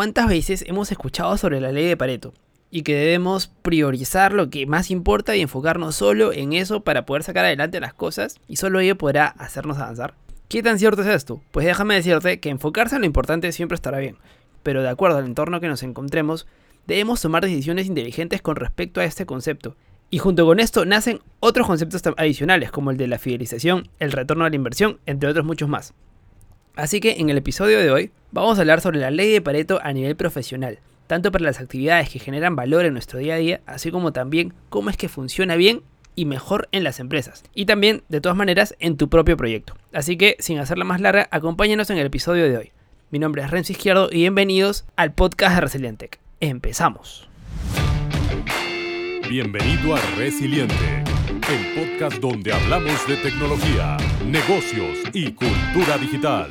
¿cuántas veces hemos escuchado sobre la ley de Pareto? Y que debemos priorizar lo que más importa y enfocarnos solo en eso para poder sacar adelante las cosas y solo ello podrá hacernos avanzar. ¿Qué tan cierto es esto? Pues déjame decirte que enfocarse en lo importante siempre estará bien, pero de acuerdo al entorno que nos encontremos, debemos tomar decisiones inteligentes con respecto a este concepto. Y junto con esto nacen otros conceptos adicionales como el de la fidelización, el retorno a la inversión, entre otros muchos más. Así que en el episodio de hoy vamos a hablar sobre la ley de Pareto a nivel profesional, tanto para las actividades que generan valor en nuestro día a día, así como también cómo es que funciona bien y mejor en las empresas. Y también, de todas maneras, en tu propio proyecto. Así que, sin hacerla más larga, acompáñanos en el episodio de hoy. Mi nombre es Renzo Izquierdo y bienvenidos al podcast de Resilientec. Empezamos. Bienvenido a Resiliente, el podcast donde hablamos de tecnología, negocios y cultura digital.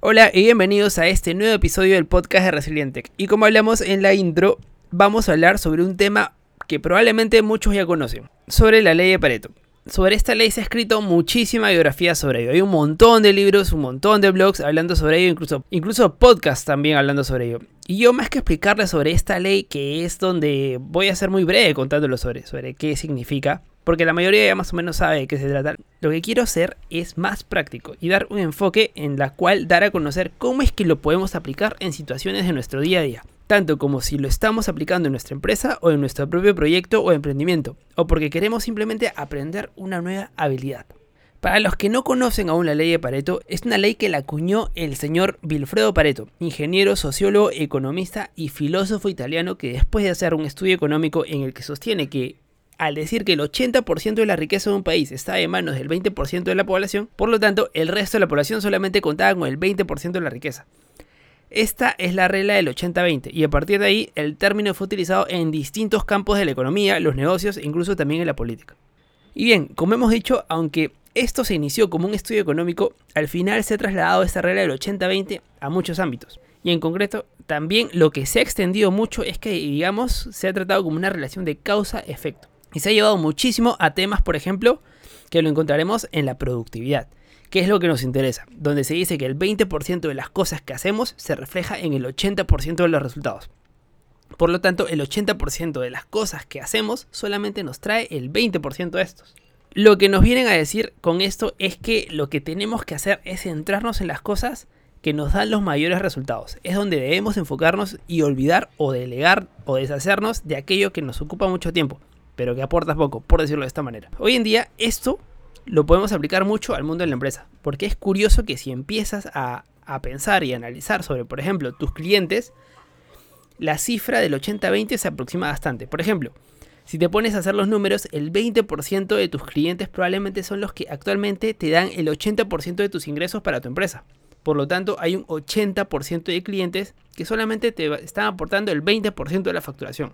Hola y bienvenidos a este nuevo episodio del podcast de Resilientec. Y como hablamos en la intro, vamos a hablar sobre un tema que probablemente muchos ya conocen, sobre la ley de Pareto. Sobre esta ley se ha escrito muchísima biografía sobre ello. Hay un montón de libros, un montón de blogs hablando sobre ello, incluso, incluso podcasts también hablando sobre ello. Y yo más que explicarles sobre esta ley, que es donde voy a ser muy breve contándolo sobre, sobre qué significa, porque la mayoría ya más o menos sabe de qué se trata. Lo que quiero hacer es más práctico y dar un enfoque en la cual dar a conocer cómo es que lo podemos aplicar en situaciones de nuestro día a día, tanto como si lo estamos aplicando en nuestra empresa o en nuestro propio proyecto o emprendimiento, o porque queremos simplemente aprender una nueva habilidad. Para los que no conocen aún la ley de Pareto, es una ley que la acuñó el señor Vilfredo Pareto, ingeniero, sociólogo, economista y filósofo italiano que después de hacer un estudio económico en el que sostiene que al decir que el 80% de la riqueza de un país está en manos del 20% de la población, por lo tanto, el resto de la población solamente contaba con el 20% de la riqueza. Esta es la regla del 80-20 y a partir de ahí el término fue utilizado en distintos campos de la economía, los negocios e incluso también en la política. Y bien, como hemos dicho, aunque esto se inició como un estudio económico, al final se ha trasladado esta regla del 80-20 a muchos ámbitos. Y en concreto, también lo que se ha extendido mucho es que, digamos, se ha tratado como una relación de causa-efecto. Y se ha llevado muchísimo a temas, por ejemplo, que lo encontraremos en la productividad, que es lo que nos interesa, donde se dice que el 20% de las cosas que hacemos se refleja en el 80% de los resultados. Por lo tanto, el 80% de las cosas que hacemos solamente nos trae el 20% de estos. Lo que nos vienen a decir con esto es que lo que tenemos que hacer es centrarnos en las cosas que nos dan los mayores resultados. Es donde debemos enfocarnos y olvidar o delegar o deshacernos de aquello que nos ocupa mucho tiempo pero que aportas poco, por decirlo de esta manera. Hoy en día esto lo podemos aplicar mucho al mundo de la empresa, porque es curioso que si empiezas a, pensar y analizar sobre, por ejemplo, tus clientes, la cifra del 80-20 se aproxima bastante. Por ejemplo, si te pones a hacer los números, el 20% de tus clientes probablemente son los que actualmente te dan el 80% de tus ingresos para tu empresa. Por lo tanto, hay un 80% de clientes que solamente te están aportando el 20% de la facturación.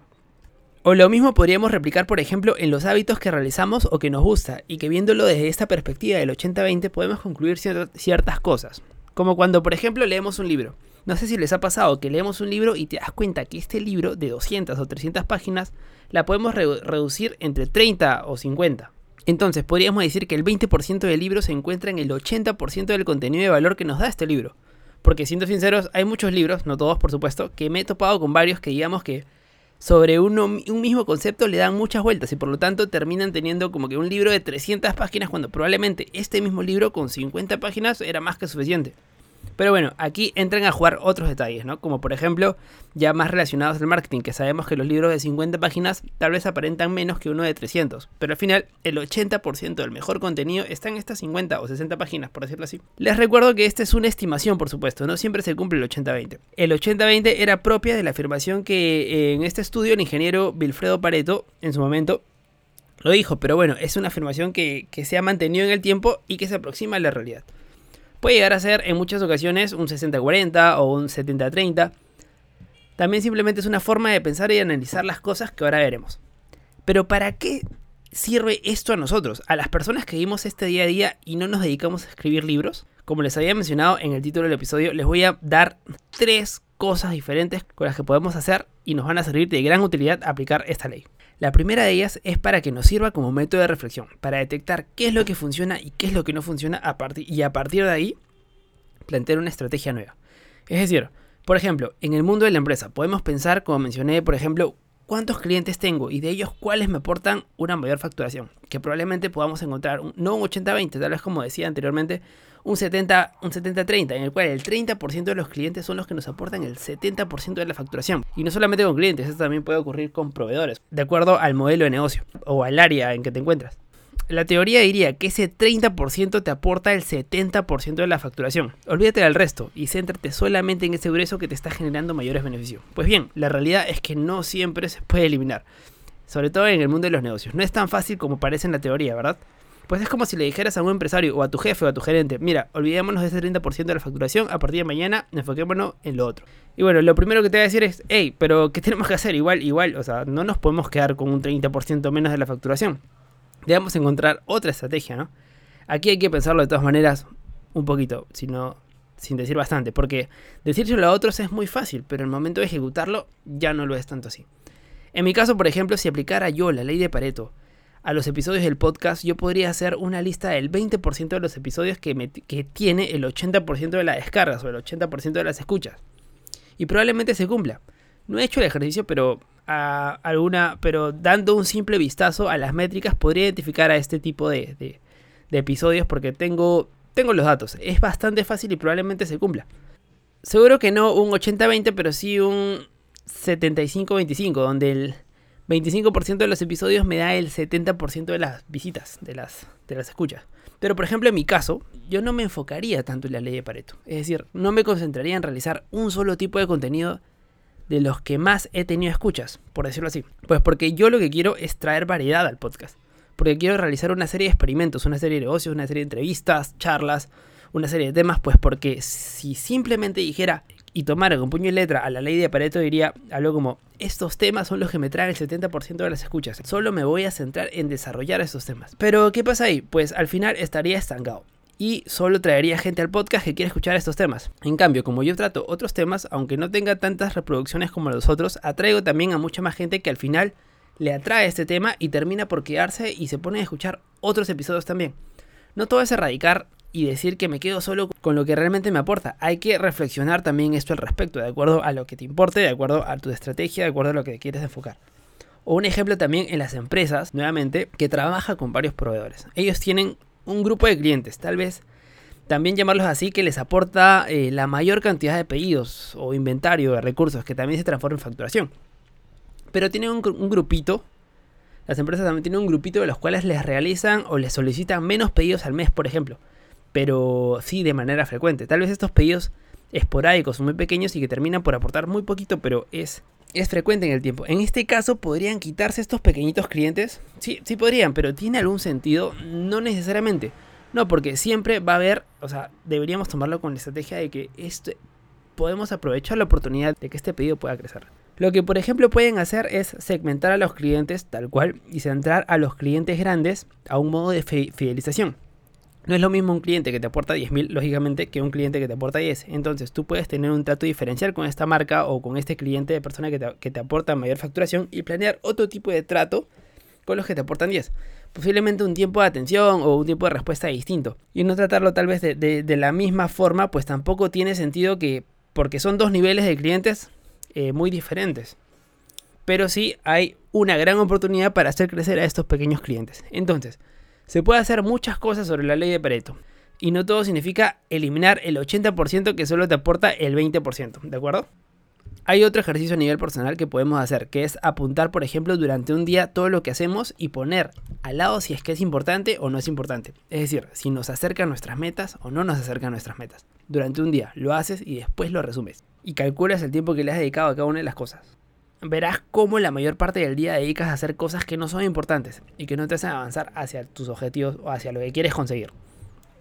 O lo mismo podríamos replicar, por ejemplo, en los hábitos que realizamos o que nos gusta, y que viéndolo desde esta perspectiva del 80-20 podemos concluir ciertas cosas. Como cuando, por ejemplo, leemos un libro. No sé si les ha pasado que leemos un libro y te das cuenta que este libro de 200 o 300 páginas la podemos reducir entre 30 o 50. Entonces podríamos decir que el 20% del libro se encuentra en el 80% del contenido de valor que nos da este libro. Porque siendo sinceros, hay muchos libros, no todos por supuesto, que me he topado con varios que digamos que sobre un mismo concepto le dan muchas vueltas y por lo tanto terminan teniendo como que un libro de 300 páginas cuando probablemente este mismo libro con 50 páginas era más que suficiente. Pero bueno, aquí entran a jugar otros detalles, ¿no? Como por ejemplo, ya más relacionados al marketing, que sabemos que los libros de 50 páginas tal vez aparentan menos que uno de 300, pero al final el 80% del mejor contenido está en estas 50 o 60 páginas, por decirlo así. Les recuerdo que esta es una estimación, por supuesto, no siempre se cumple el 80-20. El 80-20 era propia de la afirmación que en este estudio el ingeniero Wilfredo Pareto, en su momento, lo dijo, pero bueno, es una afirmación que se ha mantenido en el tiempo y que se aproxima a la realidad. Puede llegar a ser en muchas ocasiones un 60-40 o un 70-30. También simplemente es una forma de pensar y analizar las cosas que ahora veremos. Pero ¿para qué sirve esto a nosotros, a las personas que vivimos este día a día y no nos dedicamos a escribir libros? Como les había mencionado en el título del episodio, les voy a dar tres cosas diferentes con las que podemos hacer y nos van a servir de gran utilidad aplicar esta ley. La primera de ellas es para que nos sirva como método de reflexión, para detectar qué es lo que funciona y qué es lo que no funciona y a partir de ahí plantear una estrategia nueva. Es decir, por ejemplo, en el mundo de la empresa podemos pensar, como mencioné, por ejemplo, cuántos clientes tengo y de ellos cuáles me aportan una mayor facturación. Que probablemente podamos encontrar un, no un 80-20, tal vez como decía anteriormente, un 70-30, un 70 en el cual el 30% de los clientes son los que nos aportan el 70% de la facturación. Y no solamente con clientes, esto también puede ocurrir con proveedores, de acuerdo al modelo de negocio o al área en que te encuentras la teoría diría que ese 30% te aporta el 70% de la facturación. Olvídate del resto y céntrate solamente en ese grueso que te está generando mayores beneficios. Pues bien, la realidad es que no siempre se puede eliminar, sobre todo en el mundo de los negocios. No es tan fácil como parece en la teoría, ¿verdad? Pues es como si le dijeras a un empresario o a tu jefe o a tu gerente, mira, olvidémonos de ese 30% de la facturación, a partir de mañana enfoquémonos en lo otro. Y bueno, lo primero que te voy a decir es, hey, pero ¿qué tenemos que hacer? Igual, igual, o sea, no nos podemos quedar con un 30% menos de la facturación debemos encontrar otra estrategia, ¿no? Aquí hay que pensarlo de todas maneras un poquito, sino sin decir bastante, porque decírselo a otros es muy fácil, pero el momento de ejecutarlo ya no lo es tanto así. En mi caso, por ejemplo, si aplicara yo la ley de Pareto a los episodios del podcast, yo podría hacer una lista del 20% de los episodios que, que tiene el 80% de las descargas o el 80% de las escuchas. Y probablemente se cumpla. No he hecho el ejercicio, pero a alguna, pero dando un simple vistazo a las métricas podría identificar a este tipo de, episodios porque tengo, tengo los datos. Es bastante fácil y probablemente se cumpla. Seguro que no un 80-20, pero sí un 75-25, donde el 25% de los episodios me da el 70% de las visitas, de las, de las escuchas. Pero por ejemplo en mi caso, yo no me enfocaría tanto en la ley de Pareto. Es decir, no me concentraría en realizar un solo tipo de contenido de los que más he tenido escuchas, por decirlo así. Pues porque yo lo que quiero es traer variedad al podcast. Porque quiero realizar una serie de experimentos, una serie de negocios, una serie de entrevistas, charlas, una serie de temas, pues porque si simplemente dijera y tomara con puño y letra a la ley de Pareto diría algo como, estos temas son los que me traen el 70% de las escuchas, solo me voy a centrar en desarrollar esos temas. Pero ¿qué pasa ahí? Pues al final estaría estancado y solo traería gente al podcast que quiere escuchar estos temas. En cambio, como yo trato otros temas, aunque no tenga tantas reproducciones como los otros, atraigo también a mucha más gente que al final le atrae este tema y termina por quedarse y se pone a escuchar otros episodios también. No todo es erradicar y decir que me quedo solo con lo que realmente me aporta. Hay que reflexionar también esto al respecto, de acuerdo a lo que te importe, de acuerdo a tu estrategia, de acuerdo a lo que quieres enfocar. O un ejemplo también en las empresas, nuevamente, que trabaja con varios proveedores. Ellos tienen un grupo de clientes, tal vez también llamarlos así, que les aporta eh, la mayor cantidad de pedidos o inventario de recursos que también se transforma en facturación. Pero tienen un, un, grupito, las empresas también tienen un grupito de los cuales les realizan o les solicitan menos pedidos al mes, por ejemplo, pero sí de manera frecuente. Tal vez estos pedidos esporádicos son muy pequeños y que terminan por aportar muy poquito, pero es es frecuente en el tiempo. En este caso, ¿podrían quitarse estos pequeñitos clientes? Sí, sí podrían, pero ¿tiene algún sentido? No necesariamente. No, porque siempre va a haber, o sea, deberíamos tomarlo con la estrategia de que este, podemos aprovechar la oportunidad de que este pedido pueda crecer. Lo que por ejemplo pueden hacer es segmentar a los clientes tal cual y centrar a los clientes grandes a un modo de fidelización. No es lo mismo un cliente que te aporta 10.000, lógicamente, que un cliente que te aporta 10. Entonces tú puedes tener un trato diferencial con esta marca o con este cliente de persona que te, que te aporta mayor facturación y planear otro tipo de trato con los que te aportan 10. Posiblemente un tiempo de atención o un tiempo de respuesta distinto. Y no tratarlo tal vez de, de, la misma forma, pues tampoco tiene sentido que, porque son dos niveles de clientes eh, muy diferentes. Pero sí hay una gran oportunidad para hacer crecer a estos pequeños clientes. Entonces, se puede hacer muchas cosas sobre la ley de Pareto. Y no todo significa eliminar el 80% que solo te aporta el 20%, ¿de acuerdo? Hay otro ejercicio a nivel personal que podemos hacer, que es apuntar, por ejemplo, durante un día todo lo que hacemos y poner al lado si es que es importante o no es importante. Es decir, si nos acerca a nuestras metas o no nos acerca a nuestras metas. Durante un día lo haces y después lo resumes. Y calculas el tiempo que le has dedicado a cada una de las cosas verás cómo la mayor parte del día dedicas a hacer cosas que no son importantes y que no te hacen avanzar hacia tus objetivos o hacia lo que quieres conseguir.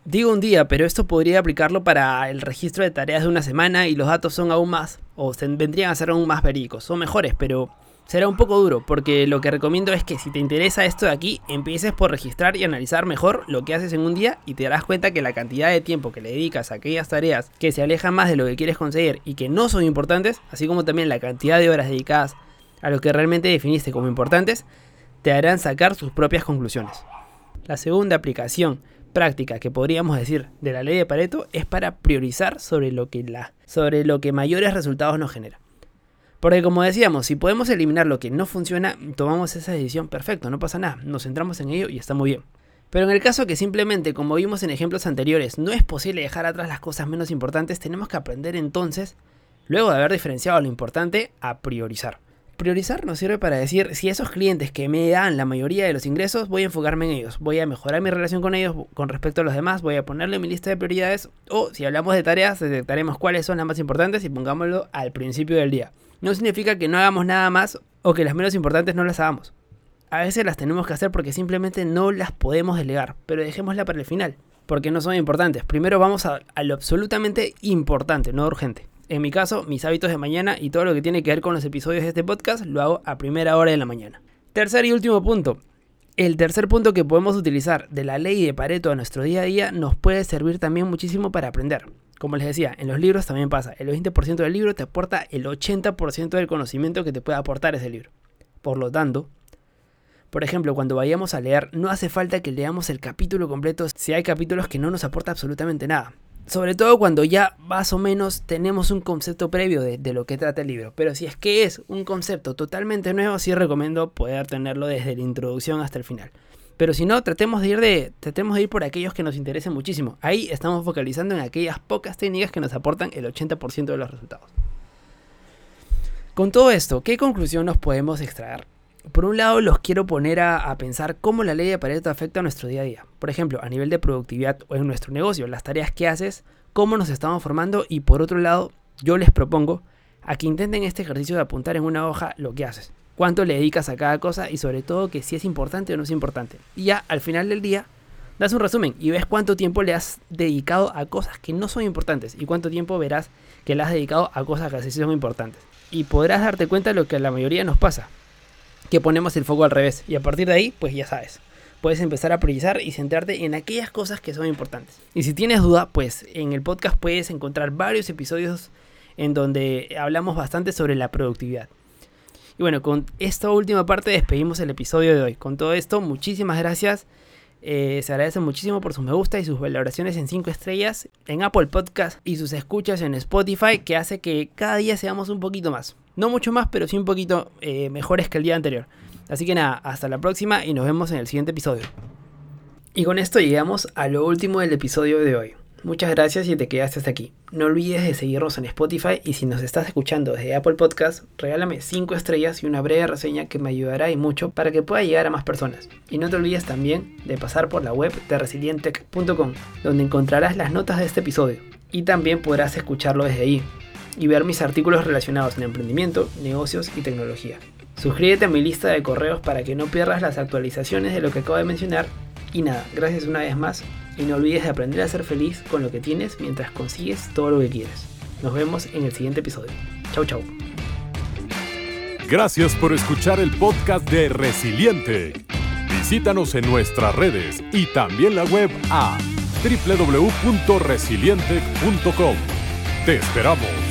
Digo un día, pero esto podría aplicarlo para el registro de tareas de una semana y los datos son aún más, o vendrían a ser aún más verídicos. Son mejores, pero será un poco duro, porque lo que recomiendo es que si te interesa esto de aquí, empieces por registrar y analizar mejor lo que haces en un día y te darás cuenta que la cantidad de tiempo que le dedicas a aquellas tareas que se alejan más de lo que quieres conseguir y que no son importantes, así como también la cantidad de horas dedicadas a lo que realmente definiste como importantes, te harán sacar sus propias conclusiones. La segunda aplicación práctica que podríamos decir de la ley de Pareto es para priorizar sobre lo que, la, sobre lo que mayores resultados nos genera. Porque como decíamos, si podemos eliminar lo que no funciona, tomamos esa decisión, perfecto, no pasa nada, nos centramos en ello y está muy bien. Pero en el caso que simplemente, como vimos en ejemplos anteriores, no es posible dejar atrás las cosas menos importantes, tenemos que aprender entonces, luego de haber diferenciado lo importante, a priorizar. Priorizar nos sirve para decir si esos clientes que me dan la mayoría de los ingresos, voy a enfocarme en ellos, voy a mejorar mi relación con ellos con respecto a los demás, voy a ponerle mi lista de prioridades o si hablamos de tareas, detectaremos cuáles son las más importantes y pongámoslo al principio del día no significa que no hagamos nada más o que las menos importantes no las hagamos. A veces las tenemos que hacer porque simplemente no las podemos delegar, pero dejémosla para el final, porque no son importantes. Primero vamos a, lo absolutamente importante, no urgente. En mi caso, mis hábitos de mañana y todo lo que tiene que ver con los episodios de este podcast lo hago a primera hora de la mañana. Tercer y último punto. El tercer punto que podemos utilizar de la ley de Pareto a nuestro día a día nos puede servir también muchísimo para aprender. Como les decía, en los libros también pasa. El 20% del libro te aporta el 80% del conocimiento que te puede aportar ese libro. Por lo tanto, por ejemplo, cuando vayamos a leer, no hace falta que leamos el capítulo completo si hay capítulos que no nos aporta absolutamente nada. Sobre todo cuando ya más o menos tenemos un concepto previo de, lo que trata el libro. Pero si es que es un concepto totalmente nuevo, sí recomiendo poder tenerlo desde la introducción hasta el final. Pero si no, tratemos de ir de, tratemos de ir por aquellos que nos interesen muchísimo. Ahí estamos focalizando en aquellas pocas técnicas que nos aportan el 80% de los resultados. Con todo esto, ¿qué conclusión nos podemos extraer? Por un lado, los quiero poner a, pensar cómo la ley de Pareto afecta a nuestro día a día. Por ejemplo, a nivel de productividad o en nuestro negocio, las tareas que haces, cómo nos estamos formando y por otro lado, yo les propongo a que intenten este ejercicio de apuntar en una hoja lo que haces cuánto le dedicas a cada cosa y sobre todo que si es importante o no es importante. Y ya al final del día das un resumen y ves cuánto tiempo le has dedicado a cosas que no son importantes y cuánto tiempo verás que le has dedicado a cosas que sí son importantes. Y podrás darte cuenta de lo que a la mayoría nos pasa, que ponemos el foco al revés y a partir de ahí pues ya sabes. Puedes empezar a priorizar y centrarte en aquellas cosas que son importantes. Y si tienes duda, pues en el podcast puedes encontrar varios episodios en donde hablamos bastante sobre la productividad. Y bueno, con esta última parte despedimos el episodio de hoy. Con todo esto, muchísimas gracias. Eh, se agradece muchísimo por sus me gusta y sus valoraciones en 5 estrellas en Apple Podcast y sus escuchas en Spotify, que hace que cada día seamos un poquito más. No mucho más, pero sí un poquito eh, mejores que el día anterior. Así que nada, hasta la próxima y nos vemos en el siguiente episodio. Y con esto llegamos a lo último del episodio de hoy. Muchas gracias si te quedaste hasta aquí. No olvides de seguirnos en Spotify y si nos estás escuchando desde Apple Podcast, regálame 5 estrellas y una breve reseña que me ayudará y mucho para que pueda llegar a más personas. Y no te olvides también de pasar por la web de resilientech.com, donde encontrarás las notas de este episodio. Y también podrás escucharlo desde ahí y ver mis artículos relacionados en emprendimiento, negocios y tecnología. Suscríbete a mi lista de correos para que no pierdas las actualizaciones de lo que acabo de mencionar. Y nada, gracias una vez más y no olvides de aprender a ser feliz con lo que tienes mientras consigues todo lo que quieres. Nos vemos en el siguiente episodio. Chau, chau. Gracias por escuchar el podcast de Resiliente. Visítanos en nuestras redes y también la web a www.resiliente.com. Te esperamos.